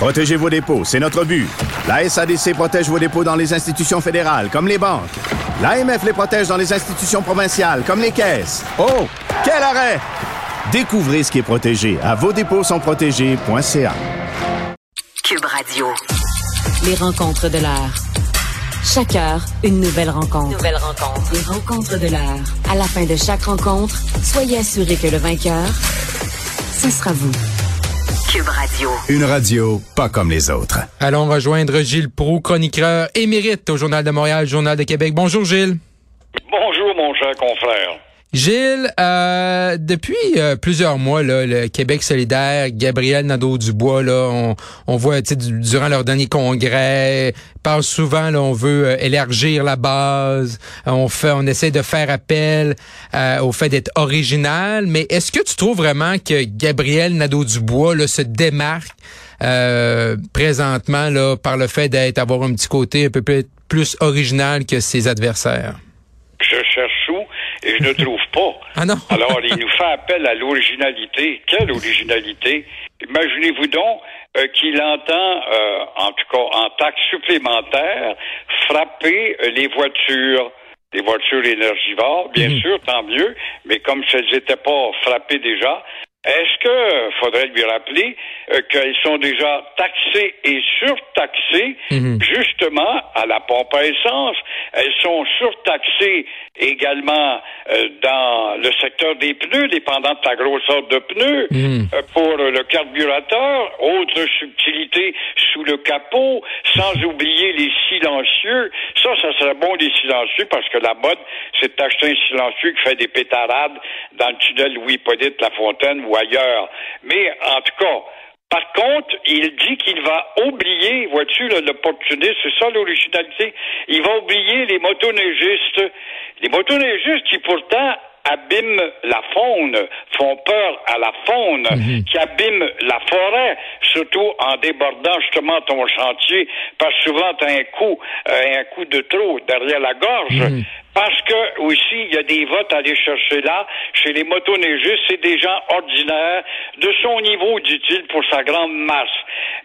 Protégez vos dépôts, c'est notre but. La SADC protège vos dépôts dans les institutions fédérales, comme les banques. L'AMF les protège dans les institutions provinciales, comme les caisses. Oh, quel arrêt! Découvrez ce qui est protégé à vos dépôts sont protégés.ca. Cube Radio. Les rencontres de l'heure. Chaque heure, une nouvelle rencontre. Nouvelle rencontre. Les rencontres de l'heure. À la fin de chaque rencontre, soyez assurés que le vainqueur, ce sera vous. Cube Radio. Une radio pas comme les autres. Allons rejoindre Gilles Proux, chroniqueur émérite au Journal de Montréal, Journal de Québec. Bonjour Gilles. Bonjour mon cher confrère. Gilles, euh, depuis euh, plusieurs mois, le Québec solidaire, Gabriel Nadeau-Dubois, là, on, on voit durant leur dernier congrès, parle souvent, on veut euh, élargir la base, on essaie de faire appel au fait d'être original. Mais est-ce que tu trouves vraiment que Gabriel Nadeau-Dubois là, se démarque présentement par le fait d'être un petit côté un peu plus original que ses adversaires? Et je ne trouve pas. Ah non. Alors, il nous fait appel à l'originalité. Quelle originalité? Imaginez-vous donc euh, qu'il entend, euh, en tout cas en taxe supplémentaire, frapper euh, les voitures les voitures énergivores, bien Mhm. sûr, tant mieux, mais comme si elles n'étaient pas frappées déjà, est-ce que faudrait lui rappeler euh, qu'elles sont déjà taxées et surtaxées Mhm. justement à la pompe à essence? Elles sont surtaxées également euh, dans le secteur des pneus, dépendant de la grosseur de pneus, Mhm. euh, pour le carburateur, autre subtilité sous le capot, sans oublier les silencieux. Ça, ça serait bon les silencieux parce que la mode, c'est d'acheter un silencieux qui fait des pétarades dans le tunnel Louis-Hippolyte Lafontaine ou ailleurs. Mais en tout cas, par contre, il dit qu'il va oublier, vois-tu, là, l'opportunisme, c'est ça l'originalité, il va oublier les motoneigistes. Les motoneigistes qui pourtant abîment la faune, font peur à la faune, qui abîment la forêt, surtout en débordant justement ton chantier, parce que souvent tu as un coup, euh, un coup de trop derrière la gorge. Parce que aussi, il y a des votes à aller chercher là. Chez les motoneigistes, c'est des gens ordinaires, de son niveau, dit-il, pour sa grande masse.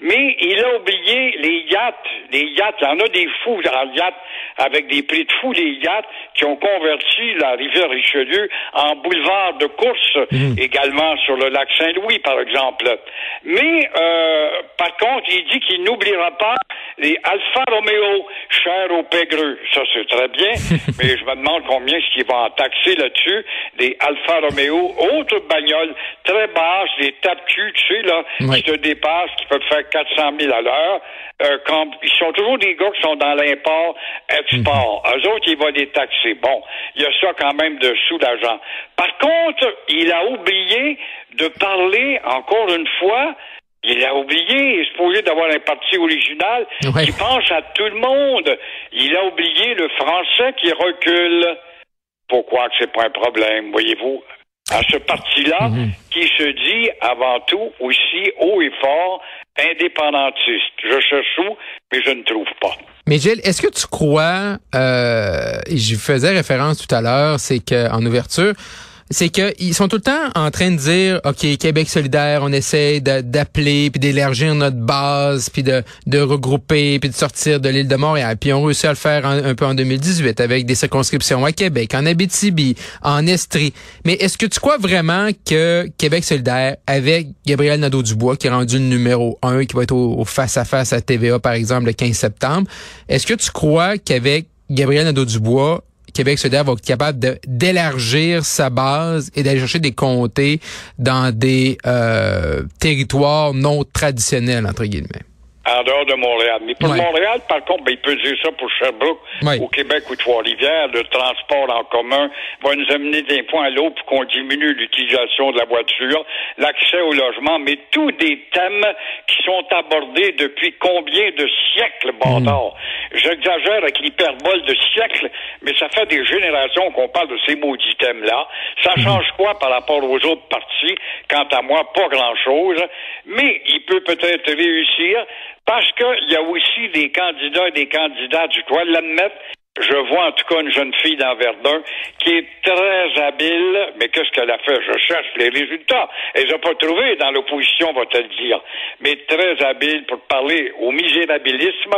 Mais il a oublié les yachts. Les yachts, il y en a des fous en yachts avec des prix de fous, les yachts qui ont converti la rivière Richelieu en boulevard de course, également sur le lac Saint-Louis, par exemple. Mais, euh, par contre, il dit qu'il n'oubliera pas les Alfa Romeo, chers aux pégreux. Ça, c'est très bien, mais je me demande combien est-ce qu'ils vont en taxer là-dessus. Des Alfa Romeo, autres bagnoles très basses, des tape-cul, tu sais, là, Oui. qui te dépassent, qui peuvent faire 400 000 à l'heure. Euh, quand, ils sont toujours des gars qui sont dans l'import-export. Eux autres, ils vont les taxer. Bon, il y a ça quand même de soulageant. Par contre, il a oublié de parler, encore une fois, il a oublié, il est supposé d'avoir un parti original Ouais. qui pense à tout le monde. Il a oublié le français qui recule. Pourquoi que c'est pas un problème, voyez-vous? À ce parti-là, qui se dit avant tout aussi haut et fort indépendantiste. Je cherche où, mais je ne trouve pas. Mais Gilles, est-ce que tu crois, euh, et je faisais référence tout à l'heure, c'est que en ouverture, c'est qu'ils sont tout le temps en train de dire, OK, Québec solidaire, on essaie d'appeler, puis d'élargir notre base, puis de, regrouper, puis de sortir de l'île de Montréal. Puis on réussit à le faire un, peu en 2018 avec des circonscriptions à Québec, en Abitibi, en Estrie. Mais est-ce que tu crois vraiment que Québec solidaire, avec Gabriel Nadeau-Dubois, qui est rendu le numéro un, qui va être au face-à-face à TVA, par exemple, le 15 septembre, est-ce que tu crois qu'avec Gabriel Nadeau-Dubois, Québec solidaire va être capable d'élargir sa base et d'aller chercher des comtés dans des euh, territoires non traditionnels, entre guillemets. En dehors de Montréal. Mais pour Ouais. Montréal, par contre, ben, il peut dire ça pour Sherbrooke, Ouais. au Québec ou Trois-Rivières. Le transport en commun va nous amener d'un point à l'autre pour qu'on diminue l'utilisation de la voiture, l'accès au logement, mais tous des thèmes qui sont abordés depuis combien de siècles, bâtard? J'exagère avec l'hyperbole de siècles, mais ça fait des générations qu'on parle de ces maudits thèmes-là. Ça change quoi par rapport aux autres partis? Quant à moi, pas grand-chose. Mais il peut peut-être réussir parce qu'il y a aussi des candidats et des candidates, je dois l'admettre, je vois en tout cas une jeune fille dans Verdun qui est très habile, mais qu'est-ce qu'elle a fait? Je cherche les résultats. Elle les a pas trouvés dans l'opposition, va-t-elle dire. Mais très habile pour parler au misérabilisme.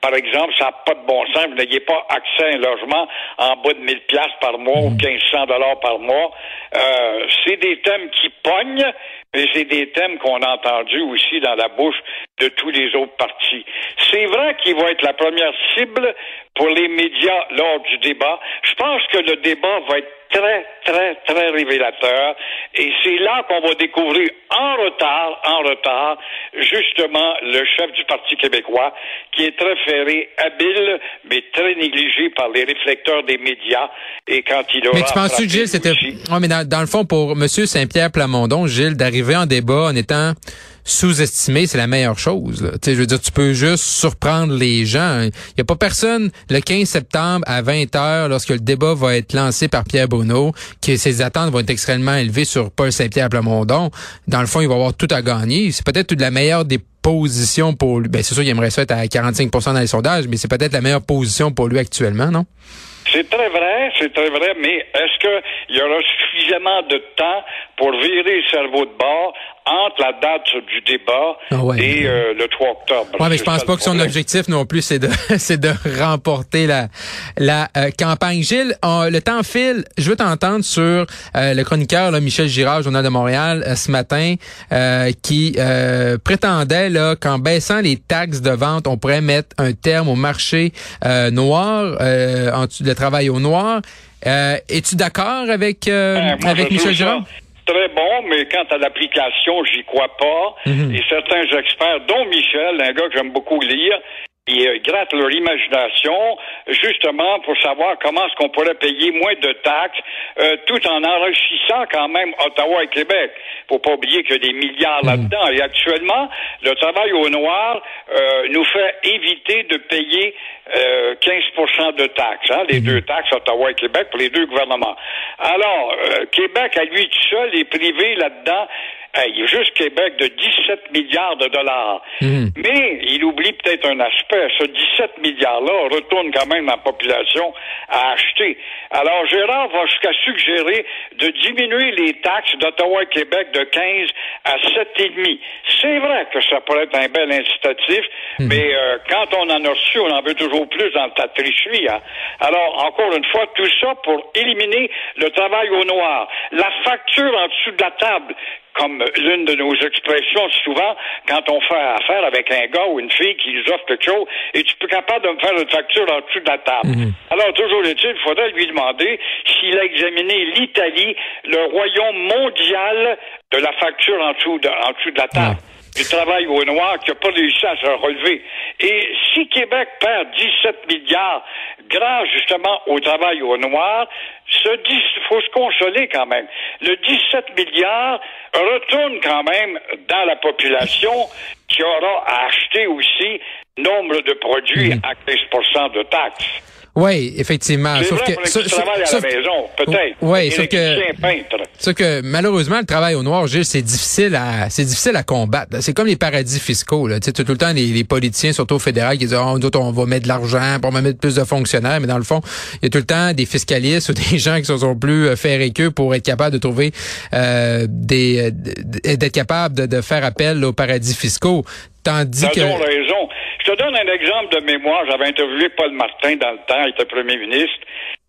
Par exemple, ça n'a pas de bon sens. Vous n'ayez pas accès à un logement en bas de 1000 pièces par mois ou 1500 dollars par mois. Euh, c'est des thèmes qui pognent, mais c'est des thèmes qu'on a entendus aussi dans la bouche de tous les autres partis. C'est vrai qu'il va être la première cible pour les médias lors du débat. Je pense que le débat va être très, très, très révélateur. Et c'est là qu'on va découvrir en retard, en retard, justement, le chef du Parti québécois, qui est très ferré, habile, mais très négligé par les réflecteurs des médias. Et quand il aura Mais tu penses-tu, frappé Gilles, c'était. Ouais, mais dans, dans le fond, pour M. Saint-Pierre Plamondon, Gilles, d'arriver en débat en étant sous-estimé, c'est la meilleure chose. là. Je veux dire, tu peux juste surprendre les gens. Il n'y a pas personne le 15 septembre à 20 heures, lorsque le débat va être lancé par Pierre Bruno, que ses attentes vont être extrêmement élevées sur Paul Saint-Pierre Plamondon. Dans le fond, il va avoir tout à gagner. C'est peut-être la meilleure des positions pour lui. Ben, c'est sûr qu'il aimerait ça être à 45% dans les sondages, mais c'est peut-être la meilleure position pour lui actuellement, non? C'est très vrai, c'est très vrai, mais est-ce qu'il y aura suffisamment de temps pour virer le cerveau de bord entre la date du débat Ah ouais. et euh, le 3 octobre? Ouais, mais je pense pas le que son objectif non plus c'est de c'est de remporter la la euh, campagne. Gilles, on- le temps file. Je veux t'entendre sur euh, le chroniqueur là, Michel Girard, journal de Montréal ce matin, qui prétendait là qu'en baissant les taxes de vente, on pourrait mettre un terme au marché noir, euh, en de travail au noir. Euh, Es-tu d'accord avec euh, Ben, moi, avec Michel Girard? ça Très bon, mais quant à l'application, j'y crois pas. Mhm. Et certains experts, dont Michel, un gars que j'aime beaucoup lire, ils euh, grattent leur imagination justement pour savoir comment est-ce qu'on pourrait payer moins de taxes euh, tout en enrichissant quand même Ottawa et Québec. Faut pas oublier qu'il y a des milliards là-dedans. Et actuellement, le travail au noir euh, nous fait éviter de payer euh, 15% de taxes, hein, les deux taxes, Ottawa et Québec, pour les deux gouvernements. Alors, euh, Québec, à lui tout seul, est privé là-dedans. Il y a juste Québec de 17 milliards de dollars. Mais il oublie peut-être un aspect. Ce 17 milliards-là retourne quand même la population à acheter. Alors, Gérard va jusqu'à suggérer de diminuer les taxes d'Ottawa et Québec de 15 à 7,5. C'est vrai que ça pourrait être un bel incitatif, mais euh, quand on en a reçu, on en veut toujours plus dans ta tricherie. Hein? Alors, encore une fois, tout ça pour éliminer le travail au noir. La facture en dessous de la table comme l'une de nos expressions souvent quand on fait affaire avec un gars ou une fille qui nous offre quelque chose et tu peux capable de me faire une facture en dessous de la table. Alors, toujours est-il, il faudrait lui demander s'il a examiné l'Italie, le royaume mondial de la facture en dessous de, en dessous de la table. Du travail au noir qui n'a pas réussi à se relever. Et si Québec perd 17 milliards grâce justement au travail au noir, ce faut se consoler quand même. Le 17 milliards retourne quand même dans la population qui aura à acheter aussi nombre de produits à 15% de taxes. Oui, effectivement. C'est Sauf vrai que, sauf- qui travaillent à sauf- la maison, peut-être. Et sauf que-. Sauf que malheureusement, le travail au noir, Gilles, c'est difficile à c'est difficile à combattre. C'est comme les paradis fiscaux. Là. Tu tout le temps les, les politiciens, surtout au fédéral, qui disent oh, nous autres, on va mettre de l'argent, pour on va mettre plus de fonctionnaires, mais dans le fond, il y a tout le temps des fiscalistes ou des gens qui sont plus euh, ferrés qu'eux pour être capables de trouver euh, des euh, d'être capables de, de faire appel aux paradis fiscaux. Tandis que donne un exemple de mémoire. J'avais interviewé Paul Martin dans le temps, il était premier ministre.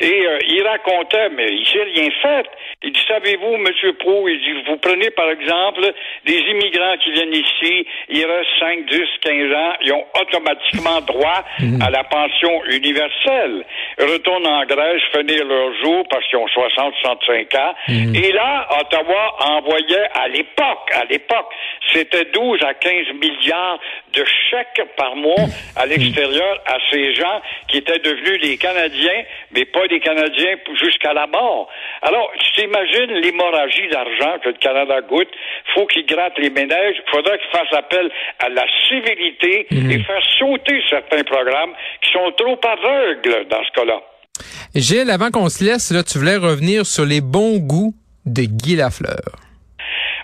Et euh, il racontait, mais il s'est rien fait. Il dit, savez-vous, Monsieur Pro, il dit, vous prenez par exemple des immigrants qui viennent ici, ils restent 5, 10, 15 ans, ils ont automatiquement droit à la pension universelle. Retournent en Grèce, finir leur jour parce qu'ils ont 60, 65 ans. Et là, Ottawa envoyait à l'époque, à l'époque, c'était 12 à 15 milliards de chèques par mois à l'extérieur à ces gens qui étaient devenus des Canadiens, mais pas des Canadiens jusqu'à la mort. Alors, tu t'imagines l'hémorragie d'argent que le Canada goûte. faut qu'il gratte les ménages. Il faudrait qu'il fasse appel à la civilité et faire sauter certains programmes qui sont trop aveugles dans ce cas-là. Gilles, avant qu'on se laisse, là, tu voulais revenir sur les bons goûts de Guy Lafleur.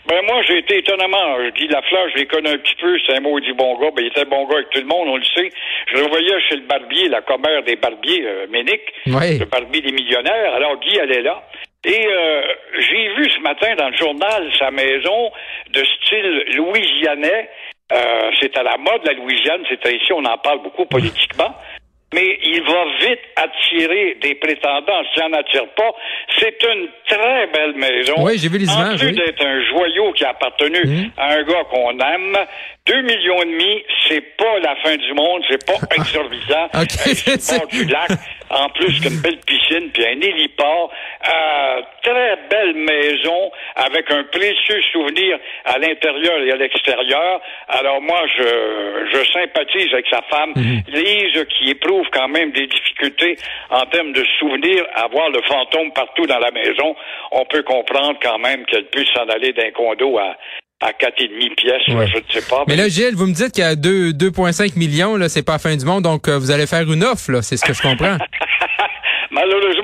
Ben moi, j'ai été étonnamment. Guy Lafleur, je l'ai connu un petit peu, c'est un maudit bon gars. Ben, il était bon gars avec tout le monde, on le sait. Je le voyais chez le barbier, la commère des barbiers, euh, Ménic, Oui. le barbier des millionnaires. Alors, Guy allait là. Et euh, j'ai vu ce matin dans le journal sa maison de style louisianais. Euh, c'est à la mode, la Louisiane. C'est ici, on en parle beaucoup politiquement. Mais il va vite attirer des prétendants. S'il n'en attire pas, c'est une très belle maison. Oui, j'ai vu les En images, plus oui. d'être un joyau qui a appartenu Mhm. à un gars qu'on aime, deux millions et demi, c'est pas la fin du monde, c'est pas exorbitant. Ok, Euh, c'est- du lac, en plus qu'une belle piscine puis un héliport, euh, très belle maison avec un précieux souvenir à l'intérieur et à l'extérieur. Alors moi, je, je sympathise avec sa femme, Mhm. Lise, qui éprouve quand même des difficultés en termes de souvenirs, à voir le fantôme partout dans la maison. On peut comprendre quand même qu'elle puisse s'en aller d'un condo à à quatre et demi pièces, Ouais. je ne sais pas. Mais là, Gilles, vous me dites qu'il y a deux- 2,5 millions, là, c'est pas la fin du monde, donc euh, vous allez faire une offre, là, c'est ce que je comprends.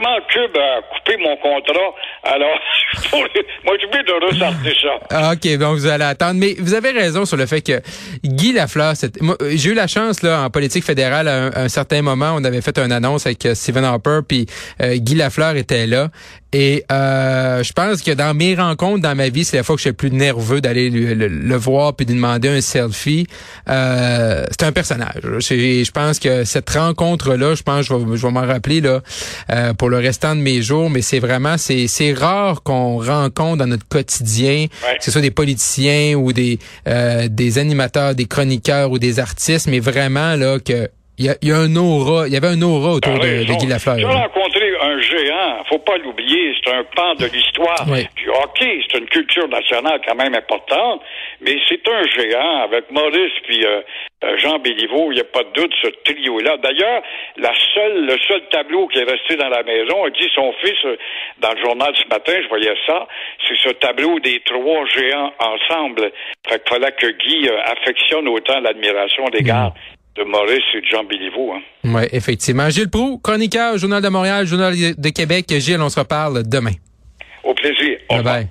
Malheureusement, Cube a coupé mon contrat. Alors, moi, je vais de ressortir ça. Ah, OK, donc vous allez attendre. Mais vous avez raison sur le fait que Guy Lafleur, j'ai eu la chance là en politique fédérale à un, à un certain moment, on avait fait une annonce avec euh, Stephen Harper, puis euh, Guy Lafleur était là. Et euh, je pense que dans mes rencontres dans ma vie, c'est la fois que je suis le plus nerveux d'aller le, le- le voir puis de lui demander un selfie. Euh, c'est un personnage. Je pense que cette rencontre-là, je pense que je vais, je vais m'en rappeler là euh, pour le restant de mes jours. Mais c'est vraiment, c'est c'est rare qu'on rencontre dans notre quotidien, Ouais. que ce soit des politiciens ou des euh, des animateurs, des chroniqueurs ou des artistes, mais vraiment là que il y a, il y a un aura, il y avait un aura autour de, de Guy Lafleur. J'ai là. rencontré un géant, faut pas l'oublier, c'est un pan de l'histoire Oui. du hockey, c'est une culture nationale quand même importante, mais c'est un géant avec Maurice puis euh, euh, Jean Béliveau, il n'y a pas de doute ce trio-là. D'ailleurs, la seule, le seul tableau qui est resté dans la maison, a dit son fils euh, dans le journal ce matin, je voyais ça, c'est ce tableau des trois géants ensemble. Fait qu'il fallait que Guy affectionne autant l'admiration des gars de Maurice et de Jean Béliveau. Hein. Oui, effectivement. Gilles Proux, chroniqueur, Journal de Montréal, Journal de Québec. Gilles, on se reparle demain. Au plaisir. Au Bye revoir. bye.